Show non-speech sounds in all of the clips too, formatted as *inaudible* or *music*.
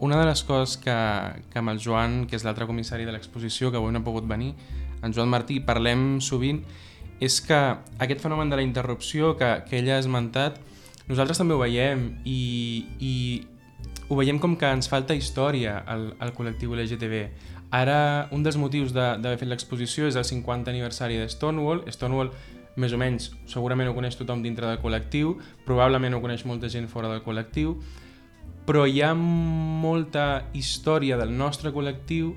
Una de les coses que, que amb el Joan, que és l'altre comissari de l'exposició, que avui no ha pogut venir, en Joan Martí, parlem sovint, és que aquest fenomen de la interrupció que, que ella ha esmentat, nosaltres també ho veiem i, i ho veiem com que ens falta història al, al col·lectiu LGTB. Ara, un dels motius d'haver fet l'exposició és el 50 aniversari de Stonewall. Stonewall, més o menys, segurament ho coneix tothom dintre del col·lectiu, probablement ho coneix molta gent fora del col·lectiu, però hi ha molta història del nostre col·lectiu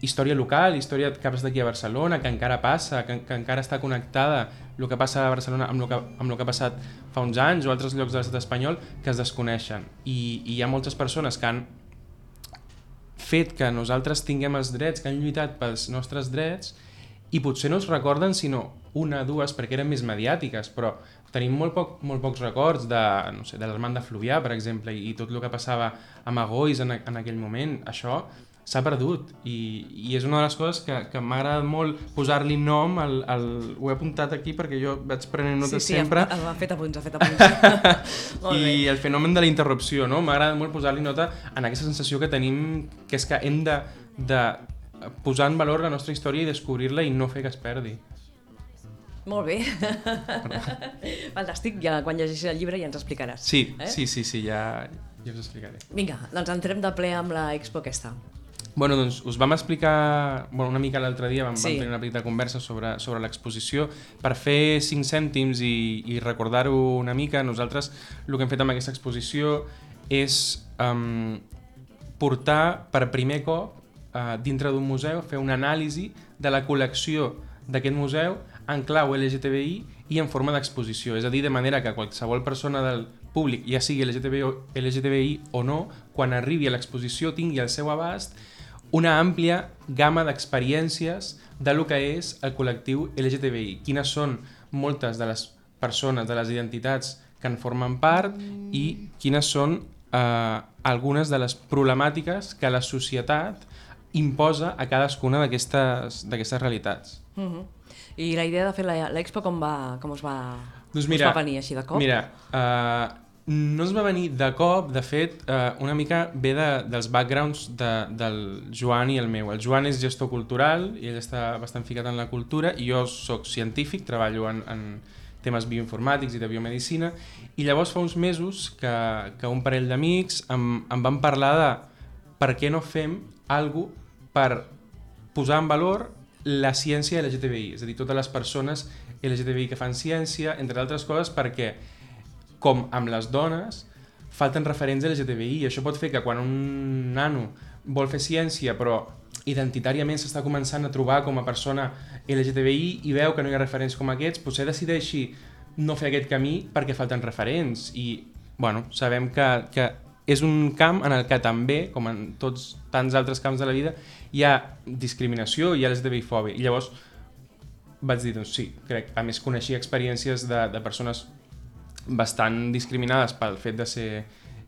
història local, història que passa d'aquí a Barcelona, que encara passa, que, que encara està connectada el que passa a Barcelona amb el que, amb el que ha passat fa uns anys o altres llocs de l'estat espanyol que es desconeixen. I, I hi ha moltes persones que han fet que nosaltres tinguem els drets, que han lluitat pels nostres drets i potser no es recorden sinó una, dues, perquè eren més mediàtiques, però tenim molt, poc, molt pocs records de, no sé, de l'Armand de Fluvià, per exemple, i, i tot el que passava a Magois en, en aquell moment. Això s'ha perdut i, i és una de les coses que, que m'ha agradat molt posar-li nom al, al... ho he apuntat aquí perquè jo vaig prenent notes sí, sí, sempre ha, ha fet apunts, ha fet apunts *laughs* i el fenomen de la interrupció no? m'ha agradat molt posar-li nota en aquesta sensació que tenim que és que hem de, de posar en valor la nostra història i descobrir-la i no fer que es perdi molt bé. *laughs* Fantàstic, ja quan llegeixis el llibre ja ens explicaràs. Sí, eh? sí, sí, sí, ja, ja us explicaré. Vinga, doncs entrem de ple amb la expo aquesta. Bueno, doncs us vam explicar bueno, una mica l'altre dia, vam, sí. vam tenir una petita conversa sobre, sobre l'exposició. Per fer 5 cèntims i, i recordar-ho una mica, nosaltres el que hem fet amb aquesta exposició és um, portar per primer cop uh, dintre d'un museu, fer una anàlisi de la col·lecció d'aquest museu en clau LGTBI i en forma d'exposició. És a dir, de manera que qualsevol persona del públic, ja sigui LGTBI o, LGTBI o no, quan arribi a l'exposició tingui el seu abast una àmplia gamma d'experiències de lo que és el col·lectiu LGTBI, quines són moltes de les persones, de les identitats que en formen part i quines són eh, algunes de les problemàtiques que la societat imposa a cadascuna d'aquestes realitats. Uh -huh. I la idea de fer l'expo com, va, com us va, doncs mira, us va venir així de cop? Mira, eh, no es va venir de cop, de fet, eh, una mica ve de, dels backgrounds de, del Joan i el meu. El Joan és gestor cultural i ell està bastant ficat en la cultura i jo sóc científic, treballo en, en temes bioinformàtics i de biomedicina i llavors fa uns mesos que, que un parell d'amics em, em van parlar de per què no fem alguna per posar en valor la ciència LGTBI, és a dir, totes les persones LGTBI que fan ciència, entre altres coses, perquè com amb les dones, falten referents LGTBI i això pot fer que quan un nano vol fer ciència però identitàriament s'està començant a trobar com a persona LGTBI i veu que no hi ha referents com aquests, potser decideixi no fer aquest camí perquè falten referents. I bueno, sabem que, que és un camp en el que també, com en tots tants altres camps de la vida, hi ha discriminació i hi ha LGTBI-fòbia. I llavors vaig dir, doncs sí, crec, a més coneixia experiències de, de persones bastant discriminades pel fet de ser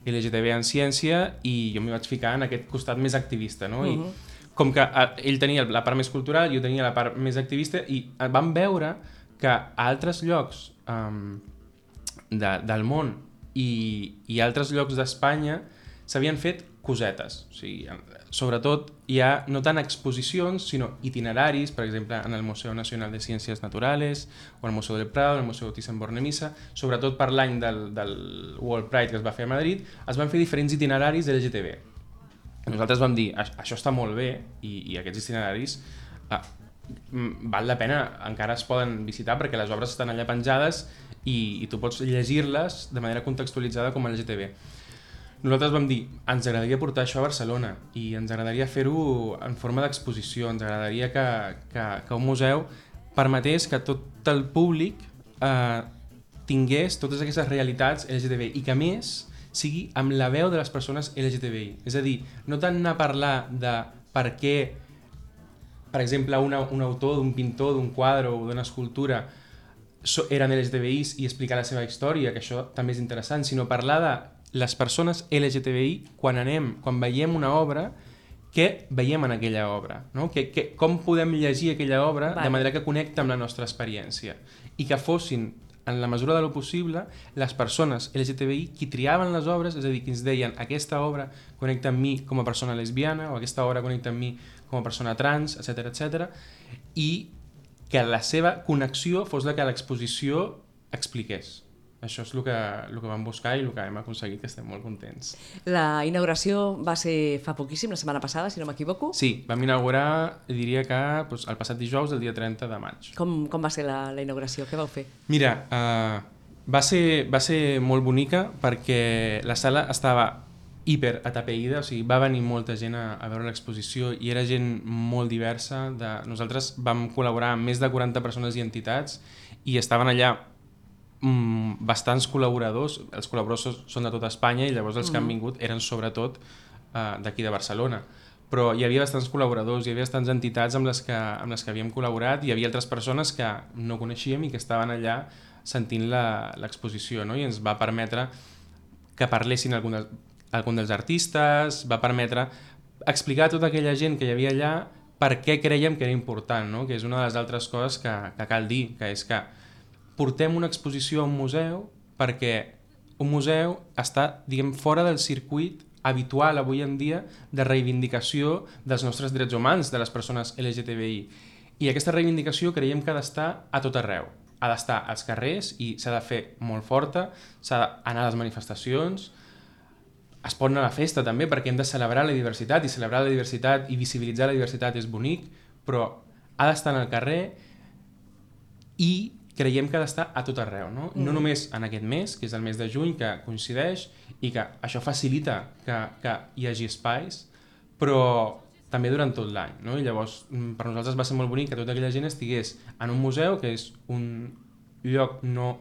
LGTB en ciència i jo m'hi vaig ficar en aquest costat més activista, no? Uh -huh. I mhm. com que eh, ell tenia la part més cultural, jo tenia la part més activista i vam veure que a altres llocs um, de, del món i, i altres llocs d'Espanya s'havien fet cosetes. O sigui, sobretot hi ha no tant exposicions, sinó itineraris, per exemple, en el Museu Nacional de Ciències Naturales, o el Museu del Prado, el Museu Thyssen-Bornemisza, sobretot per l'any del, del World Pride que es va fer a Madrid, es van fer diferents itineraris de LGTB. Nosaltres vam dir, això està molt bé, i, i aquests itineraris ah, val la pena, encara es poden visitar perquè les obres estan allà penjades i, i tu pots llegir-les de manera contextualitzada com a LGTB nosaltres vam dir, ens agradaria portar això a Barcelona i ens agradaria fer-ho en forma d'exposició, ens agradaria que, que, que un museu permetés que tot el públic eh, tingués totes aquestes realitats LGTBI i que més sigui amb la veu de les persones LGTBI. És a dir, no tant anar a parlar de per què, per exemple, una, un autor d'un pintor, d'un quadre o d'una escultura eren LGTBIs i explicar la seva història, que això també és interessant, sinó parlar de les persones LGTBI, quan anem, quan veiem una obra, què veiem en aquella obra? No? Que, que, com podem llegir aquella obra vale. de manera que connecta amb la nostra experiència? I que fossin en la mesura de lo possible, les persones LGTBI qui triaven les obres, és a dir, qui ens deien aquesta obra connecta amb mi com a persona lesbiana o aquesta obra connecta amb mi com a persona trans, etc etc. i que la seva connexió fos la que l'exposició expliqués. Això és el que, el que vam buscar i el que hem aconseguit, que estem molt contents. La inauguració va ser fa poquíssim, la setmana passada, si no m'equivoco. Sí, vam inaugurar, diria que doncs, el passat dijous, el dia 30 de maig. Com, com va ser la, la inauguració? Què vau fer? Mira, uh, va, ser, va ser molt bonica perquè la sala estava hiper atapeïda, o sigui, va venir molta gent a, a veure l'exposició i era gent molt diversa. De... Nosaltres vam col·laborar amb més de 40 persones i entitats i estaven allà mm, bastants col·laboradors, els col·laboradors són de tota Espanya i llavors els mm. que han mm. vingut eren sobretot uh, d'aquí de Barcelona però hi havia bastants col·laboradors, hi havia bastants entitats amb les, que, amb les que havíem col·laborat, hi havia altres persones que no coneixíem i que estaven allà sentint l'exposició, no? i ens va permetre que parlessin algun, de, algun dels artistes, va permetre explicar a tota aquella gent que hi havia allà per què creiem que era important, no? que és una de les altres coses que, que cal dir, que és que portem una exposició a un museu perquè un museu està, diguem, fora del circuit habitual avui en dia de reivindicació dels nostres drets humans, de les persones LGTBI. I aquesta reivindicació creiem que ha d'estar a tot arreu. Ha d'estar als carrers i s'ha de fer molt forta, s'ha d'anar a les manifestacions, es pot anar a la festa també perquè hem de celebrar la diversitat i celebrar la diversitat i visibilitzar la diversitat és bonic, però ha d'estar en el carrer i creiem que ha d'estar a tot arreu, no? Mm. no només en aquest mes, que és el mes de juny, que coincideix i que això facilita que, que hi hagi espais, però també durant tot l'any. No? I llavors, mm, per nosaltres va ser molt bonic que tota aquella gent estigués en un museu, que és un lloc no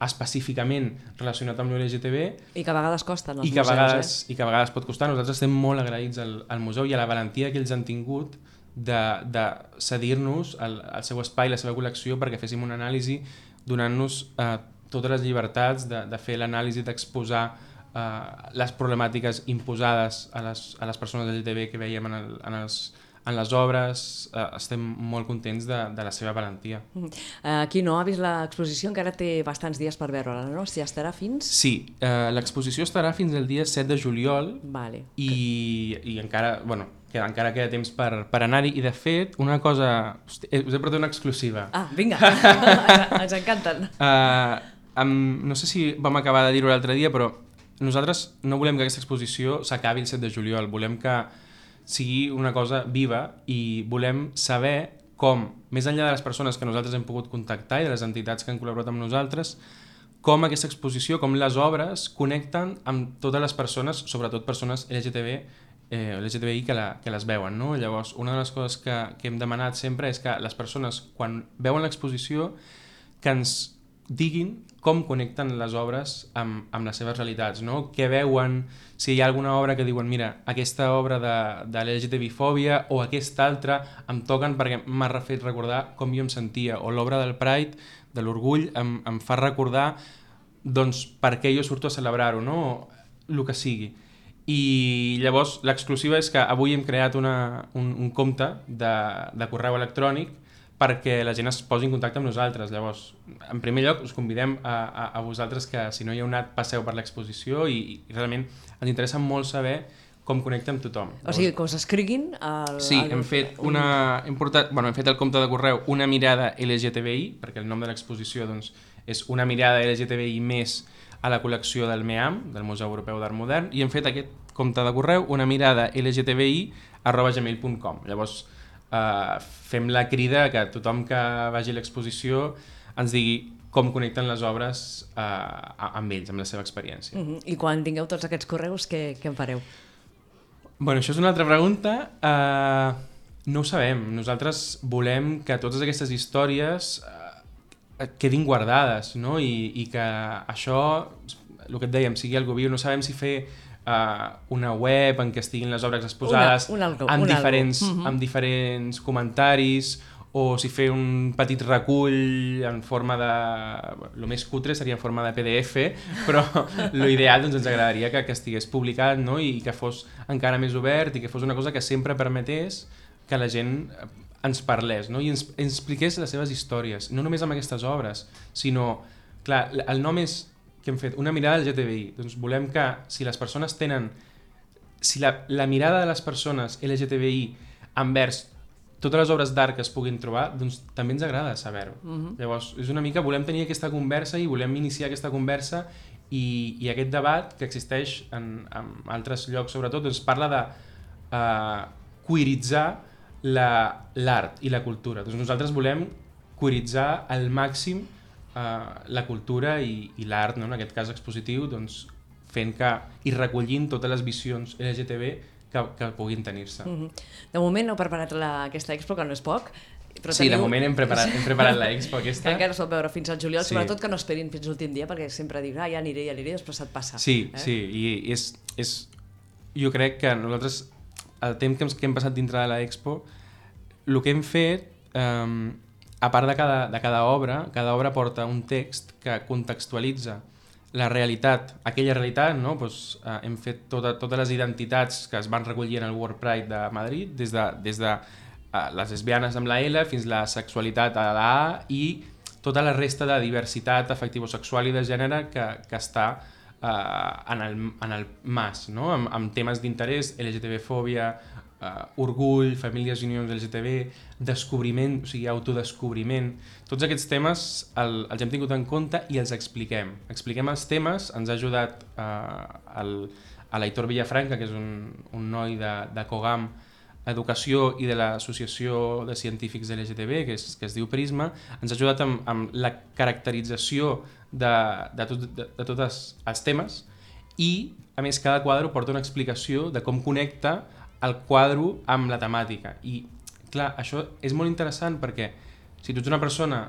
específicament relacionat amb l'LGTB i que a vegades costa i que, museus, vegades, eh? i que a vegades pot costar. Nosaltres estem molt agraïts al, al museu i a la valentia que ells han tingut de, de cedir-nos el, el seu espai, la seva col·lecció perquè féssim una anàlisi donant-nos eh, totes les llibertats de, de fer l'anàlisi, d'exposar eh, les problemàtiques imposades a les, a les persones LGTB que veiem en, el, en els en les obres eh, estem molt contents de, de la seva valentia. Mm. Eh, qui no ha vist l'exposició encara té bastants dies per veure-la, no? Si estarà fins... Sí, eh, l'exposició estarà fins el dia 7 de juliol vale. i, i encara, bueno, que encara queda temps per, per anar-hi i de fet una cosa... Hosti, eh, us he portat una exclusiva. Ah, vinga, *laughs* ens encanten. Uh, amb, no sé si vam acabar de dir-ho l'altre dia, però nosaltres no volem que aquesta exposició s'acabi el 7 de juliol, volem que sigui una cosa viva i volem saber com, més enllà de les persones que nosaltres hem pogut contactar i de les entitats que han col·laborat amb nosaltres, com aquesta exposició, com les obres connecten amb totes les persones, sobretot persones LGTB, eh, LGTBI que, la, que les veuen. No? Llavors, una de les coses que, que hem demanat sempre és que les persones, quan veuen l'exposició, que ens diguin com connecten les obres amb, amb les seves realitats, no? Què veuen, si hi ha alguna obra que diuen mira, aquesta obra de, de l'LGTB-fòbia o aquesta altra em toquen perquè m'ha fet recordar com jo em sentia, o l'obra del Pride, de l'orgull, em, em fa recordar doncs per què jo surto a celebrar-ho, no? El que sigui. I llavors l'exclusiva és que avui hem creat una, un, un compte de, de correu electrònic perquè la gent es posi en contacte amb nosaltres. Llavors, en primer lloc, us convidem a, a, a vosaltres que, si no hi heu anat, passeu per l'exposició i, i realment ens interessa molt saber com connecta amb tothom. Llavors, o sigui, que us escriguin... El, sí, el, hem fet, una, hem, portat, bueno, hem fet el compte de correu Una mirada LGTBI, perquè el nom de l'exposició doncs, és Una mirada LGTBI més a la col·lecció del MEAM, del Museu Europeu d'Art Modern, i hem fet aquest compte de correu, una mirada LGTBI arroba gmail.com. Llavors, eh, fem la crida que tothom que vagi a l'exposició ens digui com connecten les obres eh, amb ells, amb la seva experiència. Uh -huh. I quan tingueu tots aquests correus, què, què en fareu? Bueno, això és una altra pregunta. Uh, no ho sabem. Nosaltres volem que totes aquestes històries quedin guardades, no? I, I que això, el que et dèiem, sigui algo viu. No sabem si fer uh, una web en què estiguin les obres exposades una, un algo, amb, un diferents, algo. Uh -huh. amb diferents comentaris o si fer un petit recull en forma de... el més cutre seria en forma de PDF, *laughs* però l'ideal doncs, ens agradaria que, que estigués publicat no? i que fos encara més obert i que fos una cosa que sempre permetés que la gent ens parlés no? i ens, ens expliqués les seves històries, no només amb aquestes obres, sinó clar, el nom és que hem fet una mirada al LGTBI. Doncs volem que si les persones tenen... Si la, la mirada de les persones LGTBI envers totes les obres d'art que es puguin trobar, doncs també ens agrada saber-ho. Mhm. Llavors, és una mica, volem tenir aquesta conversa i volem iniciar aquesta conversa i, i aquest debat que existeix en, en altres llocs, sobretot, doncs parla de uh, queeritzar la- l'art i la cultura. Doncs nosaltres volem queeritzar al màxim uh, la cultura i, i l'art, no? en aquest cas expositiu, doncs fent que i recollint totes les visions LGTB que, que puguin tenir-se. Mhm. De moment heu preparat la, aquesta expo, que no és poc, però Sí, de teniu- moment hem preparat, hem preparat l'expo *laughs* que aquesta. encara es pot veure fins al juliol, Sí. sobretot que no esperin fins l'últim dia, perquè sempre dius, ah, ja aniré, ja aniré, després se't passa. Sí, eh? sí, i és, és... Jo crec que nosaltres, el temps que hem, que hem passat dintre de l'expo, el que hem fet, um, a part de cada, de cada obra, cada obra porta un text que contextualitza la realitat, aquella realitat, no? pues, uh, hem fet tota, totes les identitats que es van recollir en el World Pride de Madrid, des de, des de uh, les lesbianes amb la L fins la sexualitat a la A i tota la resta de diversitat afectivo-sexual i de gènere que, que està uh, en, el, en el MAS, no? amb, amb temes d'interès, LGTB-fòbia, uh, orgull, famílies i unions LGTB, descobriment, o sigui, autodescobriment. Tots aquests temes el, els hem tingut en compte i els expliquem. Expliquem els temes, ens ha ajudat uh, el, a l'Aitor Villafranca, que és un, un noi de, de Cogam, Educació i de l'Associació de Científics LGTB, que, és, que es diu Prisma, ens ha ajudat amb, amb la caracterització de, de, tot, de, de tots els temes i, a més, cada quadre porta una explicació de com connecta el quadre amb la temàtica. I, clar, això és molt interessant perquè si tu ets una persona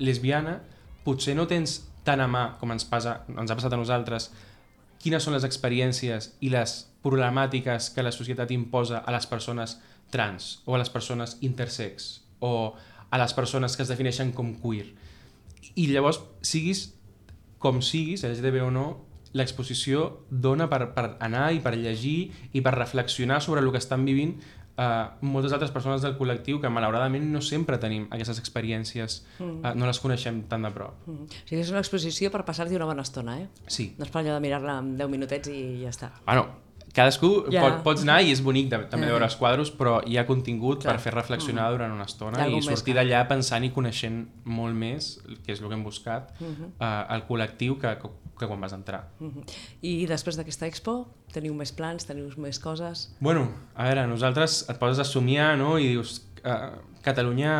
lesbiana, potser no tens tan a mà, com ens, passa, ens ha passat a nosaltres, quines són les experiències i les problemàtiques que la societat imposa a les persones trans o a les persones intersex o a les persones que es defineixen com queer. I llavors, siguis com siguis, LGTB o no, l'exposició dona per, per anar i per llegir i per reflexionar sobre el que estan vivint uh, moltes altres persones del col·lectiu que malauradament no sempre tenim aquestes experiències, uh, no les coneixem tan de prop. Mhm. O sigui, és una exposició per passar-hi una bona estona, eh? Sí. No és per allò de mirar-la en 10 minutets i ja està. Bueno, cadascú ja. pot, pots anar i és bonic de, també de veure els quadros, però hi ha contingut Clar. per fer reflexionar durant una estona i sortir d'allà pensant i coneixent molt més, que és el que hem buscat, eh, el col·lectiu que, que, que quan vas entrar. Mhm. I després d'aquesta expo, teniu més plans, teniu més coses... Bueno, a veure, nosaltres et poses a somiar no? i dius, eh, Catalunya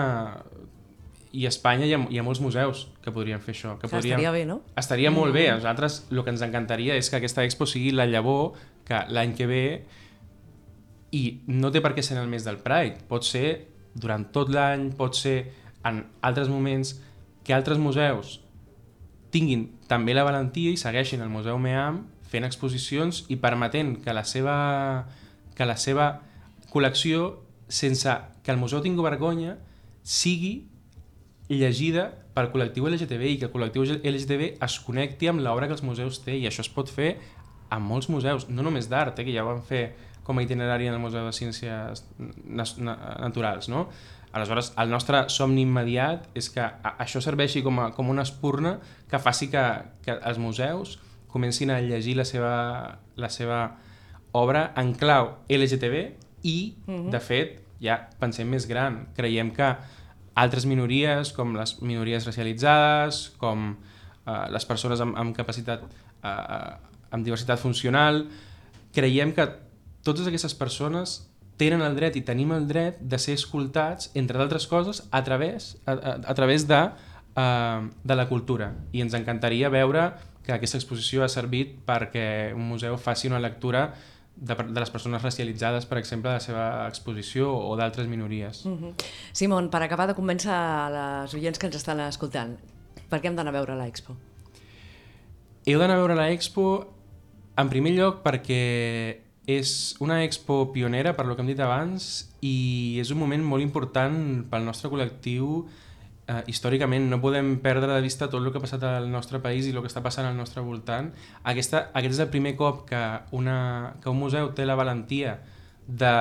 i Espanya hi ha, hi ha molts museus que podrien fer això. Que Que podrien... estaria bé, no? Estaria molt bé. A nosaltres el que ens encantaria és que aquesta expo sigui la llavor que l'any que ve i no té per què ser en el mes del Pride. Pot ser durant tot l'any, pot ser en altres moments que altres museus tinguin també la valentia i segueixin el Museu MEAM fent exposicions i permetent que la seva, que la seva col·lecció, sense que el museu tingui vergonya, sigui llegida pel col·lectiu LGTB i que el col·lectiu LGTB es connecti amb l'obra que els museus té i això es pot fer en molts museus, no només d'art, eh, que ja ho van fer com a itinerari en el Museu de Ciències Naturals, no? Aleshores, el nostre somni immediat és que a- això serveixi com, a, com una espurna que faci que, que els museus comencin a llegir la seva, la seva obra en clau LGTB i, de fet, ja pensem més gran. Creiem que altres minories, com les minories racialitzades, com eh, les persones amb, amb capacitat, eh, amb diversitat funcional, creiem que totes aquestes persones tenen el dret i tenim el dret de ser escoltats, entre d'altres coses, a través, a, a, a través de, uh, de la cultura. I ens encantaria veure que aquesta exposició ha servit perquè un museu faci una lectura de, de les persones racialitzades, per exemple, de la seva exposició o d'altres minories. Mhm. Simon, per acabar de convèncer les oients que ens estan escoltant, per què hem d'anar a veure l'expo? Heu d'anar a veure la Expo en primer lloc perquè és una expo pionera, per lo que hem dit abans, i és un moment molt important pel nostre col·lectiu eh, històricament. No podem perdre de vista tot el que ha passat al nostre país i el que està passant al nostre voltant. Aquesta, aquest és el primer cop que, una, que un museu té la valentia de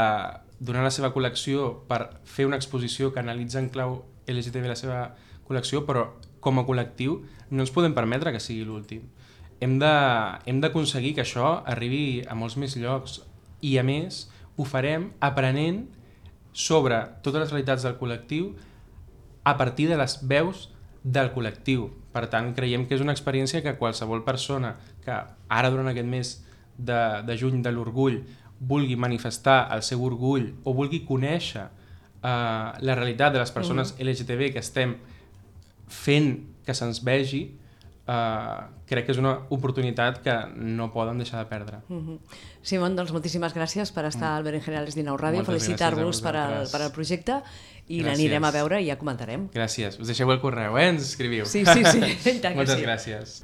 donar la seva col·lecció per fer una exposició que analitza en clau LGTB la seva col·lecció, però com a col·lectiu, no ens podem permetre que sigui l'últim. Hem d'aconseguir que això arribi a molts més llocs i, a més, ho farem aprenent sobre totes les realitats del col·lectiu a partir de les veus del col·lectiu. Per tant, creiem que és una experiència que qualsevol persona que ara durant aquest mes de, de juny de l'orgull vulgui manifestar el seu orgull o vulgui conèixer eh, la realitat de les persones LGTB que estem fent que se'ns vegi, eh, crec que és una oportunitat que no poden deixar de perdre. Mhm. Simon, doncs moltíssimes gràcies per estar al Berenjenales 19 Ràdio, felicitar-vos per, al, per al projecte i l'anirem a veure i ja comentarem. Gràcies. Us deixeu el correu, eh? Ens escriviu. Sí, sí, sí. *laughs* Moltes sí. gràcies.